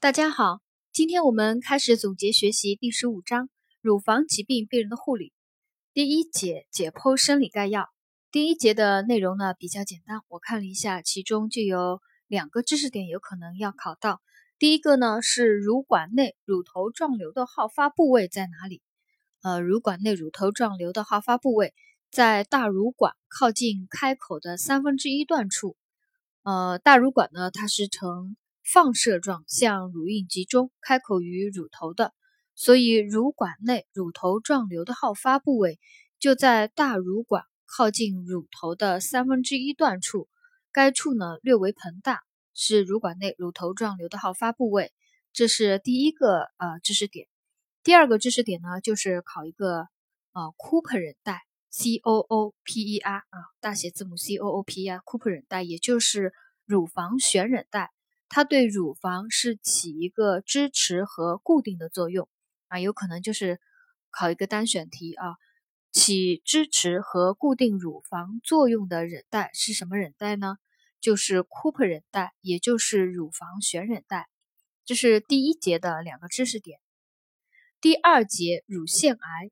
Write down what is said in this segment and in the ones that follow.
大家好，今天我们开始总结学习第十五章乳房疾病病人的护理第一节解剖生理概要。第一节的内容呢比较简单，我看了一下，其中就有两个知识点有可能要考到。第一个呢是乳管内乳头状瘤的好发部位在哪里？呃，乳管内乳头状瘤的好发部位在大乳管靠近开口的三分之一段处。呃，大乳管呢它是呈放射状向乳晕集中，开口于乳头的，所以乳管内乳头状瘤的好发部位就在大乳管靠近乳头的三分之一段处，该处呢略为膨大，是乳管内乳头状瘤的好发部位。这是第一个呃知识点。第二个知识点呢，就是考一个呃 Cooper 韧带，C O O P E R 啊，大写字母 C O O P E R，Cooper 韧带，也就是乳房悬韧带。它对乳房是起一个支持和固定的作用啊，有可能就是考一个单选题啊，起支持和固定乳房作用的韧带是什么韧带呢？就是 Cooper 韧带，也就是乳房悬韧带。这是第一节的两个知识点。第二节乳腺癌，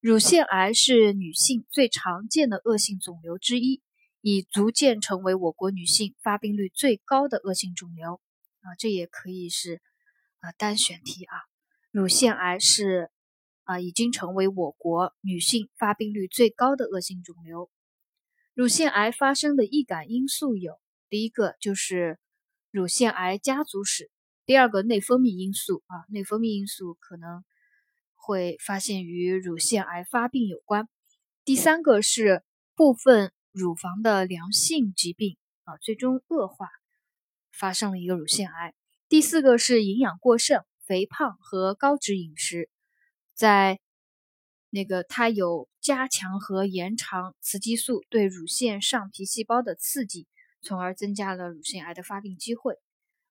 乳腺癌是女性最常见的恶性肿瘤之一。已逐渐成为我国女性发病率最高的恶性肿瘤啊，这也可以是啊单选题啊。乳腺癌是啊已经成为我国女性发病率最高的恶性肿瘤。乳腺癌发生的易感因素有：第一个就是乳腺癌家族史；第二个内分泌因素啊，内分泌因素可能会发现与乳腺癌发病有关；第三个是部分。乳房的良性疾病啊，最终恶化，发生了一个乳腺癌。第四个是营养过剩、肥胖和高脂饮食，在那个它有加强和延长雌激素对乳腺上皮细胞的刺激，从而增加了乳腺癌的发病机会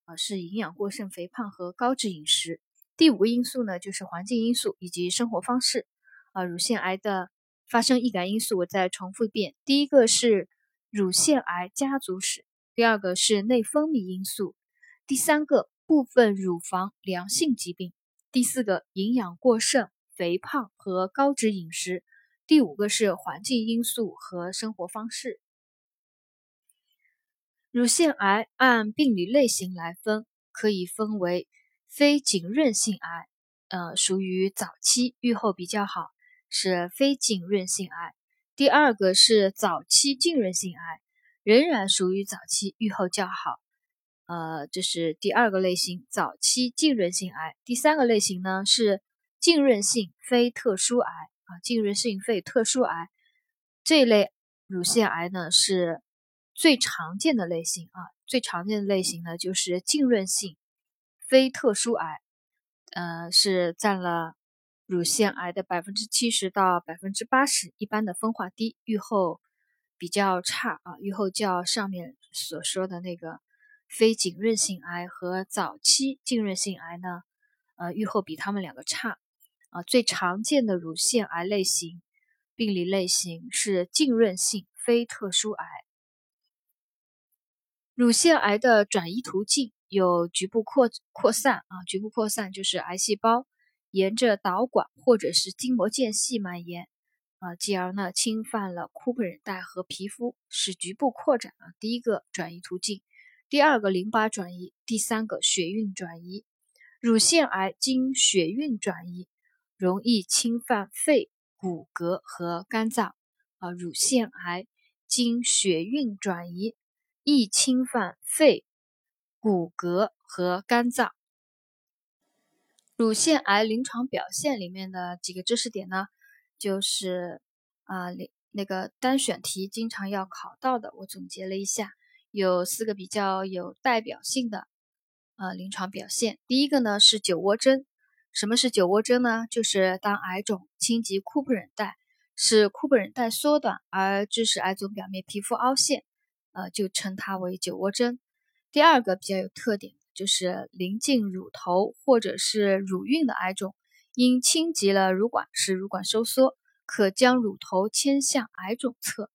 啊，是营养过剩、肥胖和高脂饮食。第五个因素呢，就是环境因素以及生活方式啊，乳腺癌的。发生易感因素，我再重复一遍：第一个是乳腺癌家族史，第二个是内分泌因素，第三个部分乳房良性疾病，第四个营养过剩、肥胖和高脂饮食，第五个是环境因素和生活方式。乳腺癌按病理类型来分，可以分为非浸润性癌，呃，属于早期，预后比较好。是非浸润性癌，第二个是早期浸润性癌，仍然属于早期，预后较好。呃，这是第二个类型，早期浸润性癌。第三个类型呢是浸润性非特殊癌啊，浸润性非特殊癌这一类乳腺癌呢是最常见的类型啊，最常见的类型呢就是浸润性非特殊癌，呃，是占了。乳腺癌的百分之七十到百分之八十，一般的分化低，预后比较差啊。预后较上面所说的那个非浸润性癌和早期浸润性癌呢，呃，预后比他们两个差啊。最常见的乳腺癌类型病理类型是浸润性非特殊癌。乳腺癌的转移途径有局部扩扩散啊，局部扩散就是癌细胞。沿着导管或者是筋膜间隙蔓延，啊，继而呢侵犯了库珀韧带和皮肤，使局部扩展啊。第一个转移途径，第二个淋巴转移，第三个血运转移。乳腺癌经血运转移，容易侵犯肺、骨骼和肝脏啊。乳腺癌经血运转移，易侵犯肺、骨骼和肝脏。乳腺癌临床表现里面的几个知识点呢，就是啊，那那个单选题经常要考到的，我总结了一下，有四个比较有代表性的呃临床表现。第一个呢是酒窝针，什么是酒窝针呢？就是当癌肿侵及库布韧带，使库布韧带缩短而致使癌肿表面皮肤凹陷，呃，就称它为酒窝针。第二个比较有特点。就是临近乳头或者是乳晕的癌肿，因侵及了乳管，使乳管收缩，可将乳头牵向癌肿侧。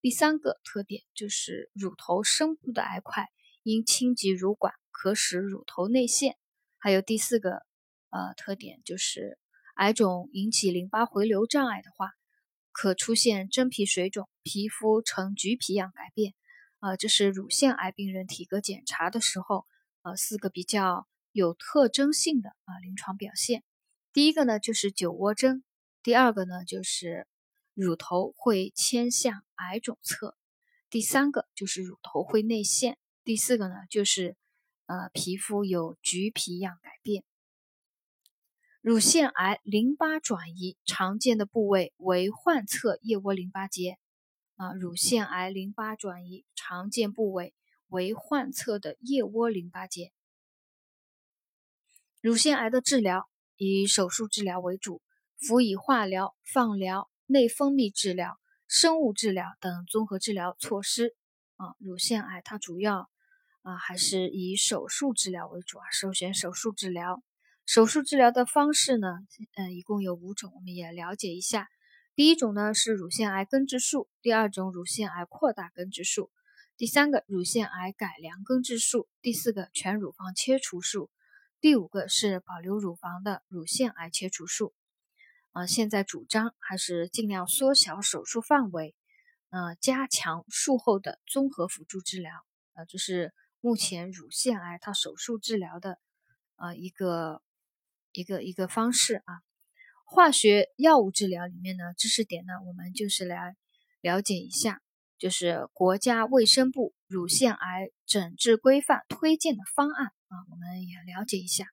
第三个特点就是乳头深部的癌块，因侵及乳管，可使乳头内陷。还有第四个呃特点就是，癌肿引起淋巴回流障碍的话，可出现真皮水肿，皮肤呈橘皮样改变。啊，这是乳腺癌病人体格检查的时候，呃，四个比较有特征性的啊临床表现。第一个呢就是酒窝征，第二个呢就是乳头会牵向癌肿侧，第三个就是乳头会内陷，第四个呢就是呃皮肤有橘皮样改变。乳腺癌淋巴转移常见的部位为患侧腋窝淋巴结。啊，乳腺癌淋巴转移常见部位为患侧的腋窝淋巴结。乳腺癌的治疗以手术治疗为主，辅以化疗、放疗、内分泌治疗、生物治疗等综合治疗措施。啊，乳腺癌它主要啊还是以手术治疗为主啊，首选手术治疗。手术治疗的方式呢，嗯，一共有五种，我们也了解一下。第一种呢是乳腺癌根治术，第二种乳腺癌扩大根治术，第三个乳腺癌改良根治术，第四个全乳房切除术，第五个是保留乳房的乳腺癌切除术。啊，现在主张还是尽量缩小手术范围，呃，加强术后的综合辅助治疗。呃，这是目前乳腺癌它手术治疗的呃一个一个一个方式啊。化学药物治疗里面呢，知识点呢，我们就是来了解一下，就是国家卫生部乳腺癌诊治规范推荐的方案啊，我们也了解一下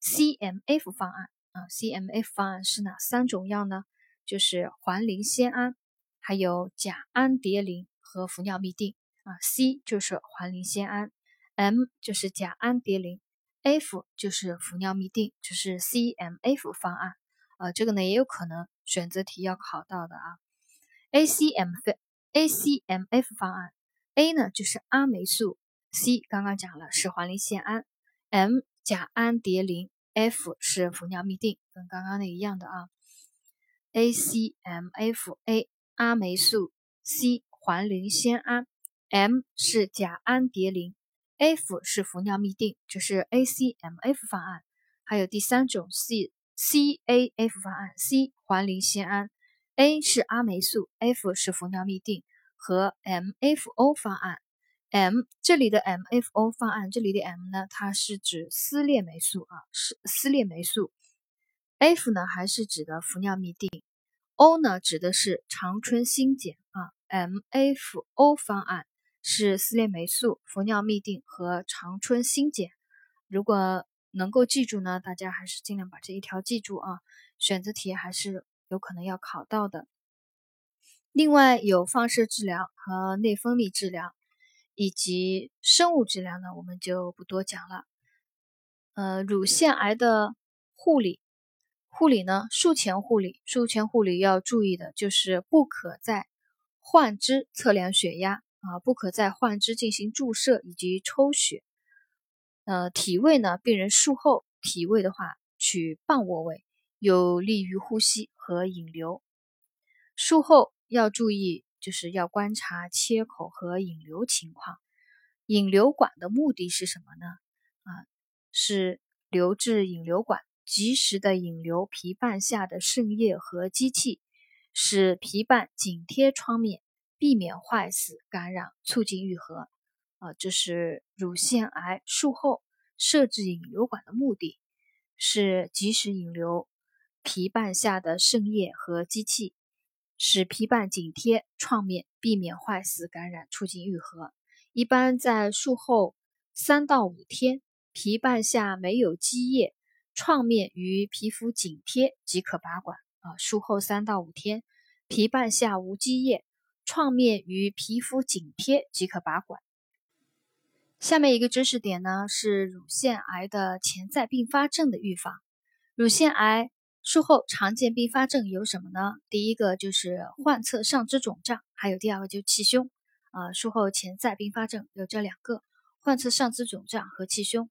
CMF 方案啊，CMF 方案是哪三种药呢？就是环磷酰胺，还有甲氨蝶呤和氟尿嘧啶啊，C 就是环磷酰胺，M 就是甲氨蝶呤，F 就是氟尿嘧啶，就是 CMF 方案。呃，这个呢也有可能选择题要考到的啊。ACMF ACMF 方案，A 呢就是阿霉素，C 刚刚讲了是环磷酰胺，M 甲氨蝶呤，F 是氟尿嘧啶，跟刚刚那一样的啊。ACMF A 阿霉素，C 环磷酰胺，M 是甲氨蝶呤，F 是氟尿嘧啶，这是 ACMF 方案。还有第三种 C。CAF 方案，C 环磷酰胺，A 是阿霉素，F 是氟尿嘧啶和 MFO 方案，M 这里的 MFO 方案，这里的 M 呢，它是指丝裂霉素啊，是丝裂霉素，F 呢还是指的氟尿嘧啶，O 呢指的是长春新碱啊，MFO 方案是丝裂霉素、氟尿嘧啶和长春新碱，如果能够记住呢，大家还是尽量把这一条记住啊。选择题还是有可能要考到的。另外有放射治疗和内分泌治疗，以及生物治疗呢，我们就不多讲了。呃，乳腺癌的护理，护理呢，术前护理，术前护理要注意的就是不可在患肢测量血压啊，不可在患肢进行注射以及抽血。呃，体位呢？病人术后体位的话，取半卧位，有利于呼吸和引流。术后要注意，就是要观察切口和引流情况。引流管的目的是什么呢？啊，是留置引流管，及时的引流皮瓣下的渗液和机器，使皮瓣紧贴创面，避免坏死感染，促进愈合。啊，这是乳腺癌术后设置引流管的目的，是及时引流皮瓣下的渗液和机器，使皮瓣紧贴创面，避免坏死感染，促进愈合。一般在术后三到五天，皮瓣下没有积液，创面与皮肤紧贴即可拔管。啊，术后三到五天，皮瓣下无积液，创面与皮肤紧贴即可拔管。下面一个知识点呢是乳腺癌的潜在并发症的预防。乳腺癌术后常见并发症有什么呢？第一个就是患侧上肢肿胀，还有第二个就是气胸。啊，术后潜在并发症有这两个：患侧上肢肿胀和气胸。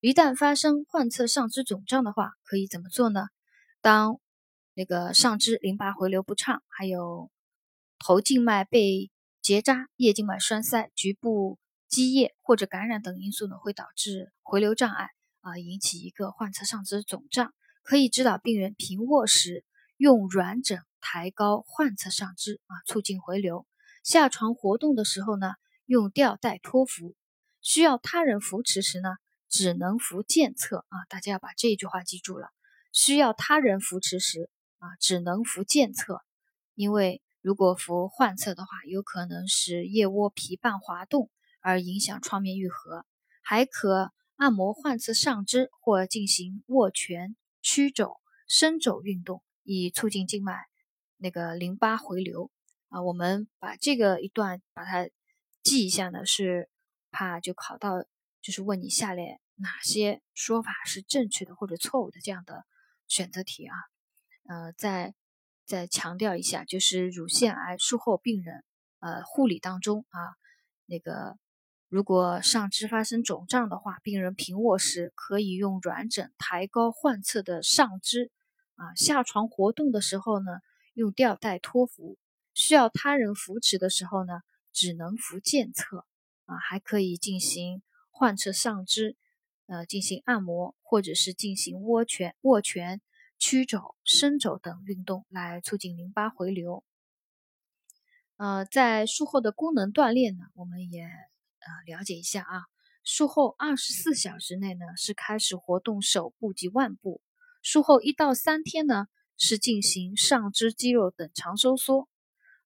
一旦发生患侧上肢肿胀的话，可以怎么做呢？当那个上肢淋巴回流不畅，还有头静脉被结扎、叶静脉栓塞、局部积液或者感染等因素呢，会导致回流障碍啊，引起一个患侧上肢肿胀。可以指导病人平卧时用软枕抬高患侧上肢啊，促进回流。下床活动的时候呢，用吊带托扶。需要他人扶持时呢，只能扶健侧啊。大家要把这句话记住了。需要他人扶持时啊，只能扶健侧，因为如果扶患侧的话，有可能使腋窝皮瓣滑动，而影响创面愈合。还可按摩患侧上肢或进行握拳、曲肘、伸肘运动，以促进静脉那个淋巴回流。啊，我们把这个一段把它记一下呢，是怕就考到，就是问你下列哪些说法是正确的或者错误的这样的选择题啊。呃，再再强调一下，就是乳腺癌术后病人呃护理当中啊，那个如果上肢发生肿胀的话，病人平卧时可以用软枕抬高患侧的上肢啊，下床活动的时候呢，用吊带托扶。需要他人扶持的时候呢，只能扶健侧啊，还可以进行患侧上肢，呃，进行按摩，或者是进行握拳、握拳、屈肘、伸肘等运动来促进淋巴回流。呃，在术后的功能锻炼呢，我们也呃了解一下啊。术后二十四小时内呢，是开始活动手部及腕部；术后一到三天呢，是进行上肢肌肉等长收缩。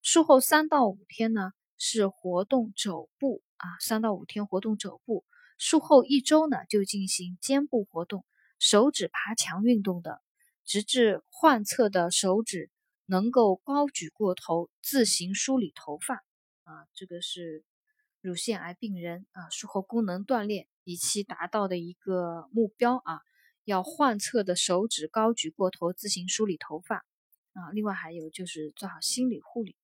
术后三到五天呢是活动肘部啊，三到五天活动肘部。术后一周呢就进行肩部活动、手指爬墙运动的，直至患侧的手指能够高举过头，自行梳理头发啊。这个是乳腺癌病人啊术后功能锻炼以期达到的一个目标啊，要患侧的手指高举过头，自行梳理头发啊。另外还有就是做好心理护理。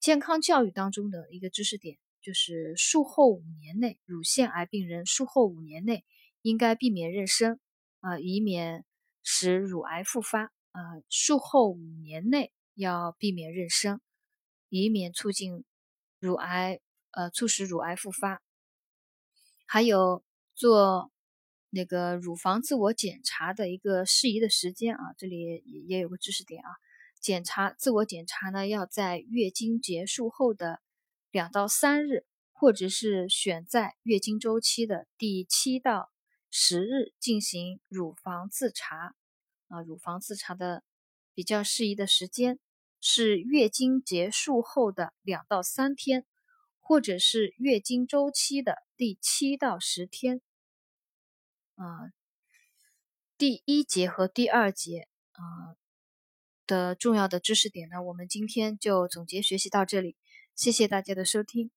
健康教育当中的一个知识点就是，术后五年内，乳腺癌病人术后五年内应该避免妊娠啊，以免使乳癌复发啊。术后五年内要避免妊娠，以免促进乳癌呃促使乳癌复发。还有做那个乳房自我检查的一个适宜的时间啊，这里也也有个知识点啊。检查自我检查呢，要在月经结束后的两到三日，或者是选在月经周期的第七到十日进行乳房自查。啊，乳房自查的比较适宜的时间是月经结束后的两到三天，或者是月经周期的第七到十天。啊，第一节和第二节，啊。的重要的知识点呢，我们今天就总结学习到这里，谢谢大家的收听。